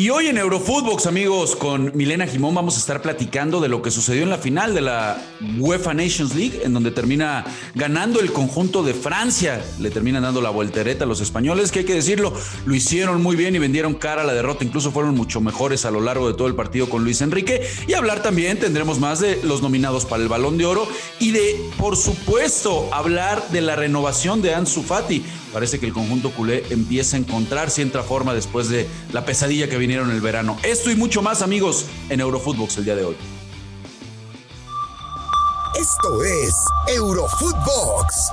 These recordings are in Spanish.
Y hoy en Eurofootbox, amigos, con Milena Jimón vamos a estar platicando de lo que sucedió en la final de la UEFA Nations League, en donde termina ganando el conjunto de Francia. Le terminan dando la voltereta a los españoles, que hay que decirlo, lo hicieron muy bien y vendieron cara a la derrota. Incluso fueron mucho mejores a lo largo de todo el partido con Luis Enrique. Y hablar también, tendremos más de los nominados para el Balón de Oro y de, por supuesto, hablar de la renovación de Ansu Fati parece que el conjunto culé empieza a encontrar cierta forma después de la pesadilla que vinieron el verano. Esto y mucho más, amigos, en Eurofootbox el día de hoy. Esto es Eurofootbox,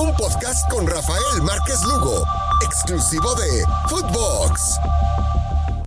un podcast con Rafael Márquez Lugo, exclusivo de Footbox.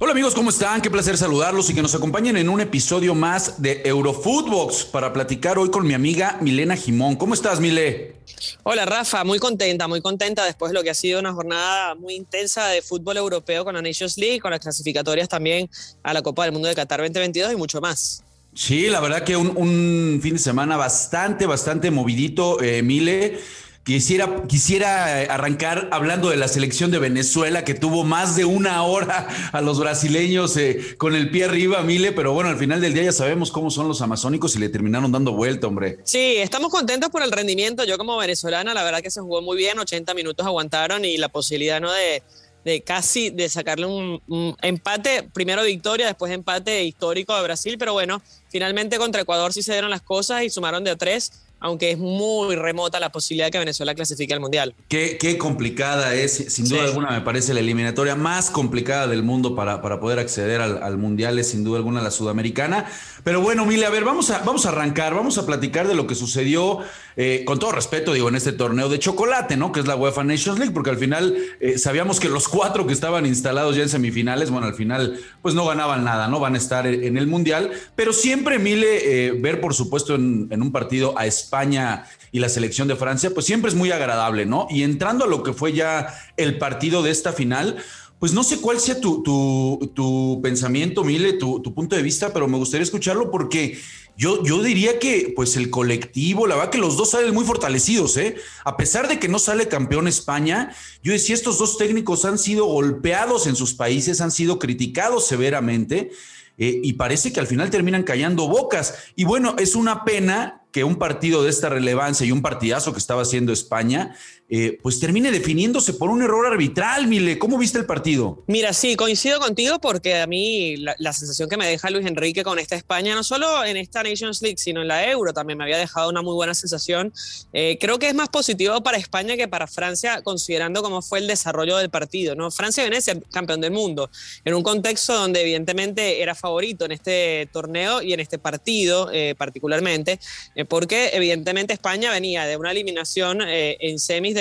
Hola amigos, ¿cómo están? Qué placer saludarlos y que nos acompañen en un episodio más de Eurofootbox para platicar hoy con mi amiga Milena Jimón. ¿Cómo estás, Mile? Hola Rafa, muy contenta, muy contenta después de lo que ha sido una jornada muy intensa de fútbol europeo con la Nations League, con las clasificatorias también a la Copa del Mundo de Qatar 2022 y mucho más. Sí, la verdad que un, fin de semana bastante, bastante movidito, eh, Mile. Quisiera, quisiera arrancar hablando de la selección de Venezuela que tuvo más de una hora a los brasileños eh, con el pie arriba, Mile, pero bueno, al final del día ya sabemos cómo son los amazónicos y le terminaron dando vuelta, hombre. Sí, estamos contentos por el rendimiento. Yo como venezolana, la verdad que se jugó muy bien, 80 minutos aguantaron y la posibilidad ¿no? de, de casi de sacarle un, empate, primero victoria, después empate histórico de Brasil, pero bueno, finalmente contra Ecuador sí se dieron las cosas y sumaron de tres aunque es muy remota la posibilidad de que Venezuela clasifique al Mundial. Qué, qué complicada es, sin duda alguna me parece la eliminatoria más complicada del mundo para, para poder acceder al, al, Mundial, es sin duda alguna la sudamericana. Pero bueno, Mile, a ver, vamos a, vamos a arrancar, vamos a platicar de lo que sucedió, eh, con todo respeto, digo, en este torneo de chocolate, ¿no? Que es la UEFA Nations League, porque al final eh, sabíamos que los cuatro que estaban instalados ya en semifinales, bueno, al final pues no ganaban nada, ¿no? Van a estar en el Mundial, pero siempre, Mile, eh, ver por supuesto en, en un partido a España, y la selección de Francia, pues siempre es muy agradable, ¿no? Y entrando a lo que fue ya el partido de esta final, pues no sé cuál sea tu, tu, tu pensamiento, Mile, tu, punto de vista, pero me gustaría escucharlo porque yo, yo diría que pues el colectivo, la verdad que los dos salen muy fortalecidos, ¿eh? A pesar de que no sale campeón España, yo decía, estos dos técnicos han sido golpeados en sus países, han sido criticados severamente. Eh, y parece que al final terminan callando bocas. Y bueno, es una pena que un partido de esta relevancia y un partidazo que estaba haciendo España, eh, pues termine definiéndose por un error arbitral, Mile. ¿Cómo viste el partido? Mira, sí, coincido contigo porque a mí la, sensación que me deja Luis Enrique con esta España, no solo en esta Nations League, sino en la Euro, también me había dejado una muy buena sensación. Eh, creo que es más positivo para España que para Francia, considerando cómo fue el desarrollo del partido. ¿no? Francia viene a campeón del mundo, en un contexto donde evidentemente era favorito en este torneo y en este partido eh, particularmente porque evidentemente España venía de una eliminación en semis de,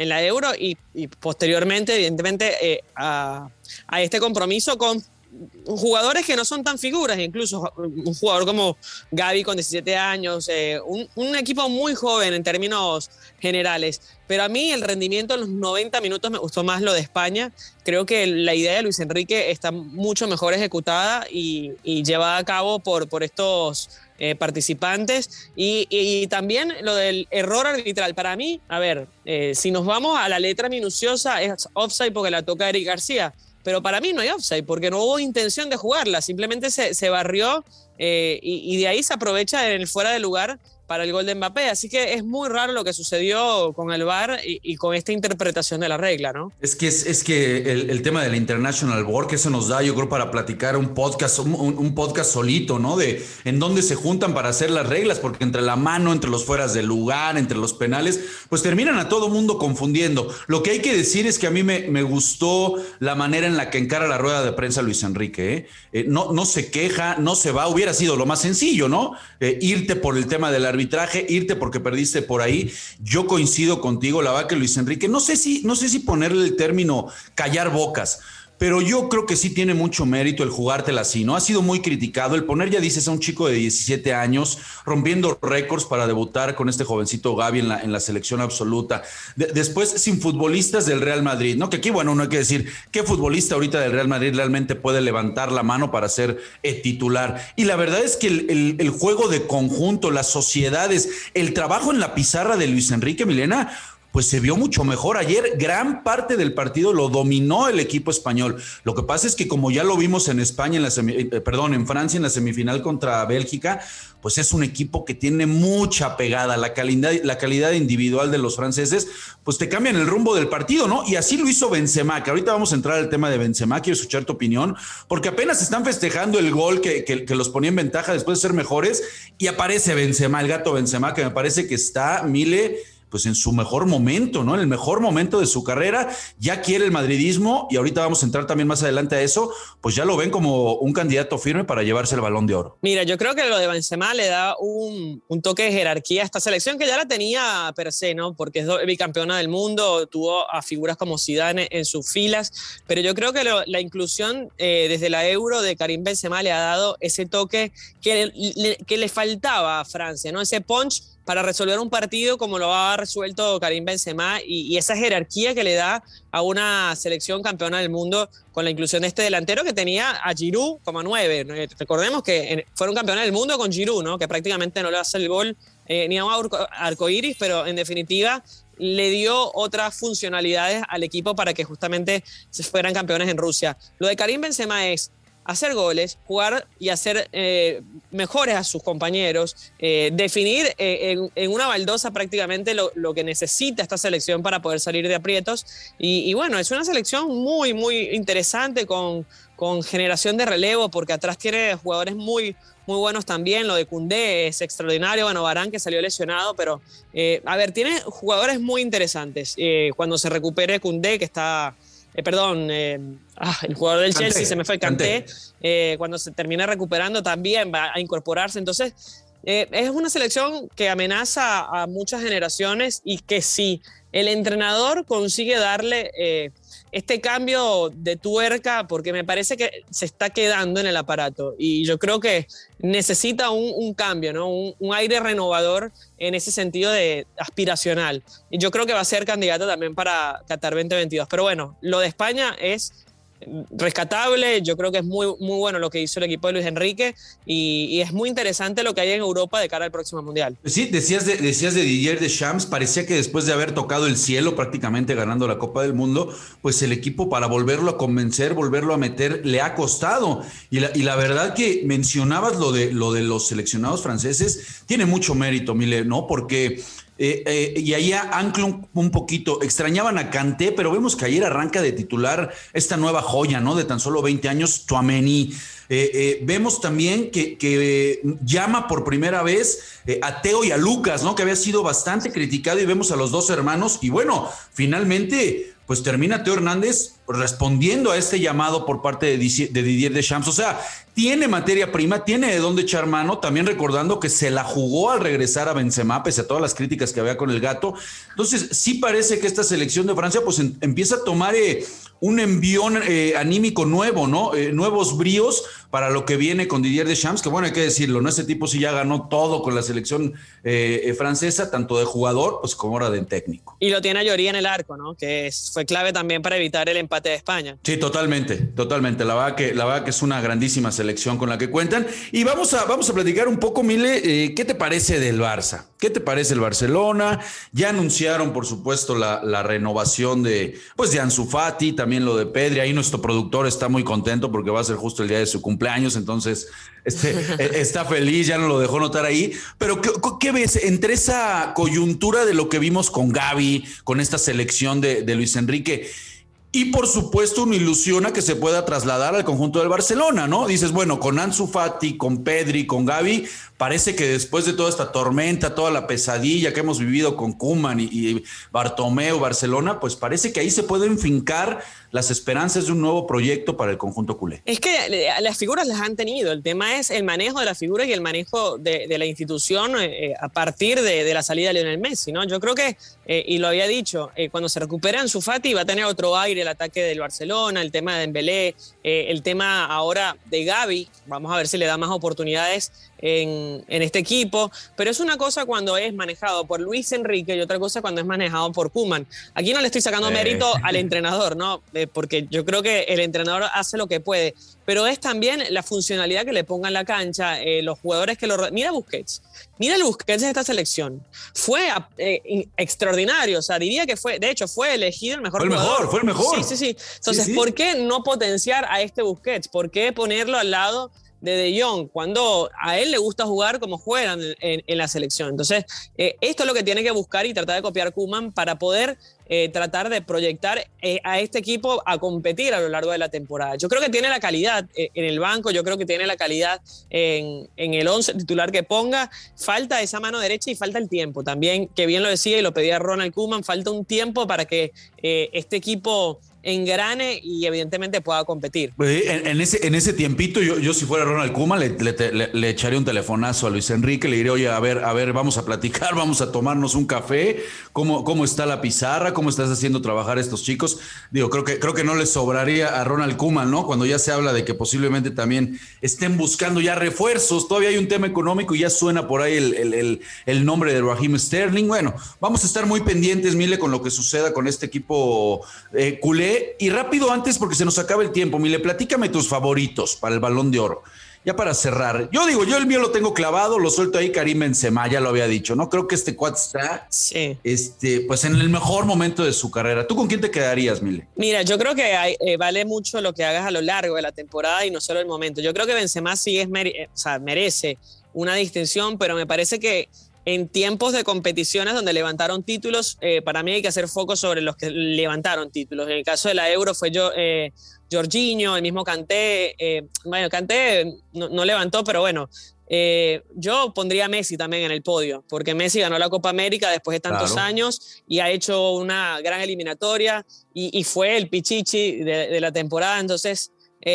en la Euro y, posteriormente, evidentemente, eh, a, este compromiso con jugadores que no son tan figuras, incluso un jugador como Gaby con 17 años, eh, un, un, equipo muy joven en términos generales. Pero a mí el rendimiento en los 90 minutos me gustó más lo de España. Creo que la idea de Luis Enrique está mucho mejor ejecutada y, y llevada a cabo por, por estos eh, participantes. Y, también lo del error arbitral. Para mí, a ver, eh, si nos vamos a la letra minuciosa, es offside porque la toca Eric García pero para mí no hay offside porque no hubo intención de jugarla, simplemente se, se barrió eh, y, y, de ahí se aprovecha en el fuera de lugar para el gol de Mbappé. Así que es muy raro lo que sucedió con el VAR y, con esta interpretación de la regla, ¿no? Es que, es, que el, tema de la International Board, que eso nos da, yo creo, para platicar un podcast, un, podcast solito, ¿no? De en dónde se juntan para hacer las reglas, porque entre la mano, entre los fueras del lugar, entre los penales, pues terminan a todo mundo confundiendo. Lo que hay que decir es que a mí me, me gustó la manera en la que encara la rueda de prensa Luis Enrique, ¿eh? Eh, no, no se queja, no se va, hubiera sido lo más sencillo, ¿no? Eh, irte por el tema del arbitraje, irte porque perdiste por ahí. Yo coincido contigo, la va que Luis Enrique, no sé si, no sé si ponerle el término callar bocas pero yo creo que sí tiene mucho mérito el jugártela así, ¿no? Ha sido muy criticado el poner, ya dices, a un chico de 17 años rompiendo récords para debutar con este jovencito Gaby en la, en la selección absoluta. De, después, sin futbolistas del Real Madrid, ¿no? Que aquí, bueno, no hay que decir qué futbolista ahorita del Real Madrid realmente puede levantar la mano para ser eh, titular. Y la verdad es que el, el juego de conjunto, las sociedades, el trabajo en la pizarra de Luis Enrique Milena pues se vio mucho mejor. Ayer gran parte del partido lo dominó el equipo español. Lo que pasa es que como ya lo vimos en España, en la eh, perdón, en Francia en la semifinal contra Bélgica, pues es un equipo que tiene mucha pegada. La calidad, la calidad individual de los franceses, pues te cambian el rumbo del partido, ¿no? Y así lo hizo Benzema, que ahorita vamos a entrar al tema de Benzema, quiero escuchar tu opinión, porque apenas están festejando el gol que, que, los ponía en ventaja después de ser mejores y aparece Benzema, el gato Benzema, que me parece que está, Mile, pues en su mejor momento, ¿no? En el mejor momento de su carrera, ya quiere el madridismo y ahorita vamos a entrar también más adelante a eso, pues ya lo ven como un candidato firme para llevarse el balón de oro. Mira, yo creo que lo de Benzema le da un, toque de jerarquía a esta selección que ya la tenía per se, ¿no? Porque es bicampeona del mundo, tuvo a figuras como Zidane en sus filas, pero yo creo que la inclusión eh, desde la Euro de Karim Benzema le ha dado ese toque que que le faltaba a Francia, ¿no? Ese punch para resolver un partido como lo ha resuelto Karim Benzema y, esa jerarquía que le da a una selección campeona del mundo con la inclusión de este delantero que tenía a Giroud como nueve. Recordemos que fueron campeones del mundo con Giroud, ¿no? que prácticamente no le hace el gol eh, ni a un arco, iris, pero en definitiva le dio otras funcionalidades al equipo para que justamente se fueran campeones en Rusia. Lo de Karim Benzema es hacer goles, jugar y hacer eh, mejores a sus compañeros, eh, definir eh, en, una baldosa prácticamente lo, que necesita esta selección para poder salir de aprietos. Y, bueno, es una selección muy, muy interesante con, con generación de relevo, porque atrás tiene jugadores muy, muy buenos también. Lo de Cundé es extraordinario. Bueno, Barán que salió lesionado, pero a ver, tiene jugadores muy interesantes. cuando se recupere Cundé, que está eh, perdón, eh, ah, el jugador del Chelsea se me fue, Canté, eh, cuando se termina recuperando también va a incorporarse. Entonces, es una selección que amenaza a muchas generaciones y que si el entrenador consigue darle este cambio de tuerca, porque me parece que se está quedando en el aparato y yo creo que necesita un, cambio, ¿no? Un, aire renovador en ese sentido de aspiracional. Y yo creo que va a ser candidato también para Qatar 2022. Pero bueno, lo de España es rescatable. Yo creo que es muy, muy bueno lo que hizo el equipo de Luis Enrique y, es muy interesante lo que hay en Europa de cara al próximo Mundial. Sí, decías de, decías de Didier parecía que después de haber tocado el cielo prácticamente ganando la Copa del Mundo, pues el equipo para volverlo a convencer, volverlo a meter, le ha costado. Y la, y la verdad que mencionabas lo de, lo de los seleccionados franceses, tiene mucho mérito, Mile, ¿no? Porque eh, eh, y ahí anclo un, poquito. Extrañaban a Canté, pero vemos que ayer arranca de titular esta nueva joya, ¿no? De tan solo 20 años, Tuameni. Eh, vemos también que, llama por primera vez a Teo y a Lucas, ¿no? Que había sido bastante criticado y vemos a los dos hermanos. Y bueno, finalmente, pues termina Teo Hernández respondiendo a este llamado por parte de, Didier Deschamps. O sea, tiene materia prima, tiene de dónde echar mano, también recordando que se la jugó al regresar a Benzema, pese a todas las críticas que había con el gato. Entonces, sí parece que esta selección de Francia pues empieza a tomar eh, un envión eh, anímico nuevo, ¿no? Eh, nuevos bríos para lo que viene con Didier Deschamps, que bueno, hay que decirlo, ¿no? Ese tipo sí ya ganó todo con la selección francesa, tanto de jugador, pues como ahora de técnico. Y lo tiene a Lloría en el arco, ¿no? Que fue clave también para evitar el empate de España. Sí, totalmente, totalmente. La verdad que, la verdad que es una grandísima selección con la que cuentan. Y vamos a, vamos a platicar un poco, Mile, eh, ¿qué te parece del Barça? ¿Qué te parece el Barcelona? Ya anunciaron, por supuesto, la, la, renovación de, pues, de Ansu Fati, también lo de Pedri. Ahí nuestro productor está muy contento porque va a ser justo el día de su cumpleaños, entonces este, e, está feliz, ya no lo dejó notar ahí. Pero ¿qué, ¿qué, ves entre esa coyuntura de lo que vimos con Gaby, con esta selección de, de Luis Enrique? Y por supuesto, una ilusión a que se pueda trasladar al conjunto del Barcelona, ¿no? Dices, bueno, con Ansu Fati, con Pedri, con Gaby, parece que después de toda esta tormenta, toda la pesadilla que hemos vivido con Kuman y, y Barcelona, pues parece que ahí se pueden fincar las esperanzas de un nuevo proyecto para el conjunto culé. Es que eh, las figuras las han tenido. El tema es el manejo de las figuras y el manejo de, la institución eh, eh, a partir de, la salida de Lionel Messi, ¿no? Yo creo que, y lo había dicho, cuando se recupera Ansu Fati va a tener otro aire el ataque del Barcelona, el tema de Dembélé, el tema ahora de Gaby, vamos a ver si le da más oportunidades en, en, este equipo, pero es una cosa cuando es manejado por Luis Enrique y otra cosa cuando es manejado por Kuman. Aquí no le estoy sacando mérito al entrenador, ¿no? Eh, porque yo creo que el entrenador hace lo que puede, pero es también la funcionalidad que le ponga en la cancha, eh, los jugadores que lo... Mira Busquets, mira el Busquets de esta selección. Fue eh, extraordinario, o sea, diría que fue, de hecho, fue elegido el mejor Fue el mejor, fue el mejor. Sí, sí, sí. Entonces, ¿por qué no potenciar a este Busquets? ¿Por qué ponerlo al lado de De Jong, cuando a él le gusta jugar como juegan en, la selección. Entonces, eh, esto es lo que tiene que buscar y tratar de copiar Kuman para poder eh, tratar de proyectar eh, a este equipo a competir a lo largo de la temporada. Yo creo que tiene la calidad en el banco, yo creo que tiene la calidad en, el 11 titular que ponga. Falta esa mano derecha y falta el tiempo también, que bien lo decía y lo pedía Ronald Kuman, falta un tiempo para que este equipo engrane y evidentemente pueda competir. Pues, en, ese, en ese tiempito, yo, yo si fuera Ronald Kuma, le, le, echaría un telefonazo a Luis Enrique, le diría, oye, a ver, a ver, vamos a platicar, vamos a tomarnos un café, ¿cómo, cómo está la pizarra? ¿Cómo estás haciendo trabajar a estos chicos? Digo, creo que, creo que no le sobraría a Ronald Kuma, ¿no? Cuando ya se habla de que posiblemente también estén buscando ya refuerzos, todavía hay un tema económico y ya suena por ahí el, el nombre de Raheem Sterling. Bueno, vamos a estar muy pendientes, Mile, con lo que suceda con este equipo eh, culé y rápido antes, porque se nos acaba el tiempo, Mile, platícame tus favoritos para el balón de oro. Ya para cerrar, yo digo, yo el mío lo tengo clavado, lo suelto ahí Karim Benzema, ya lo había dicho, ¿no? Creo que este cuad está este, pues en el mejor momento de su carrera. ¿Tú con quién te quedarías, Mile? Mira, yo creo que eh, vale mucho lo que hagas a lo largo de la temporada y no solo el momento. Yo creo que Benzema sí es eh, merece una distinción, pero me parece que en tiempos de competiciones donde levantaron títulos, eh, para mí hay que hacer foco sobre los que levantaron títulos. En el caso de la Euro fue yo, eh, Jorginho, el mismo Canté. Eh, bueno, Canté no, levantó, pero bueno, yo pondría a Messi también en el podio, porque Messi ganó la Copa América después de tantos años y ha hecho una gran eliminatoria y, fue el pichichi de, la temporada. Entonces,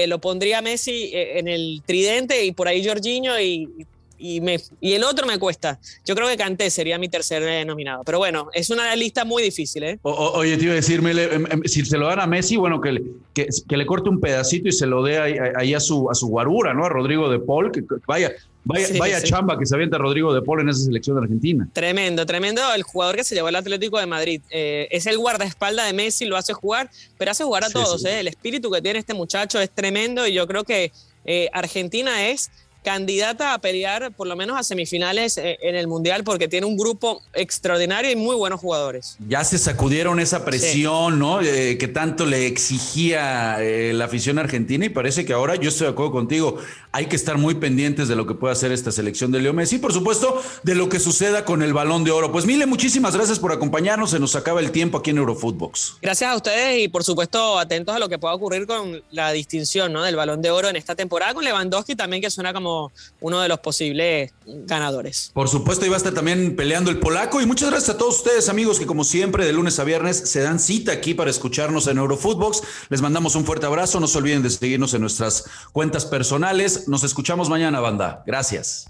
lo pondría Messi en el tridente y por ahí Jorginho y y, me, y el otro me cuesta. Yo creo que Canté sería mi tercer nominado. Pero bueno, es una lista muy difícil. ¿eh? oye, te iba a decirme, em, em, si se lo dan a Messi, bueno, que le, que, le corte un pedacito y se lo dé ahí, a, su, a su guarura, ¿no? A Rodrigo de Paul, que, vaya. Vaya, vaya chamba que se avienta Rodrigo de Paul en esa selección de Argentina. Tremendo, tremendo el jugador que se llevó al Atlético de Madrid. Eh, es el guardaespaldas de Messi, lo hace jugar, pero hace jugar a todos. ¿eh? El espíritu que tiene este muchacho es tremendo y yo creo que eh, Argentina es candidata a pelear por lo menos a semifinales eh, en el Mundial porque tiene un grupo extraordinario y muy buenos jugadores. Ya se sacudieron esa presión, ¿no? Eh, que tanto le exigía eh, la afición argentina y parece que ahora, yo estoy de acuerdo contigo, hay que estar muy pendientes de lo que pueda hacer esta selección de Leo Messi y por supuesto de lo que suceda con el balón de oro. Pues Mile, muchísimas gracias por acompañarnos, se nos acaba el tiempo aquí en Eurofootbox. Gracias a ustedes y por supuesto atentos a lo que pueda ocurrir con la distinción ¿no? del balón de oro en esta temporada con Lewandowski también que suena como uno de los posibles ganadores. Por supuesto, iba a estar también peleando el polaco. Y muchas gracias a todos ustedes, amigos, que como siempre, de lunes a viernes se dan cita aquí para escucharnos en Eurofootbox. Les mandamos un fuerte abrazo. No se olviden de seguirnos en nuestras cuentas personales. Nos escuchamos mañana, banda. Gracias.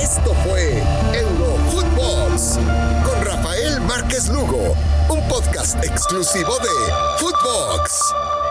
Esto fue Eurofootbox con Rafael Márquez Lugo, un podcast exclusivo de Footbox.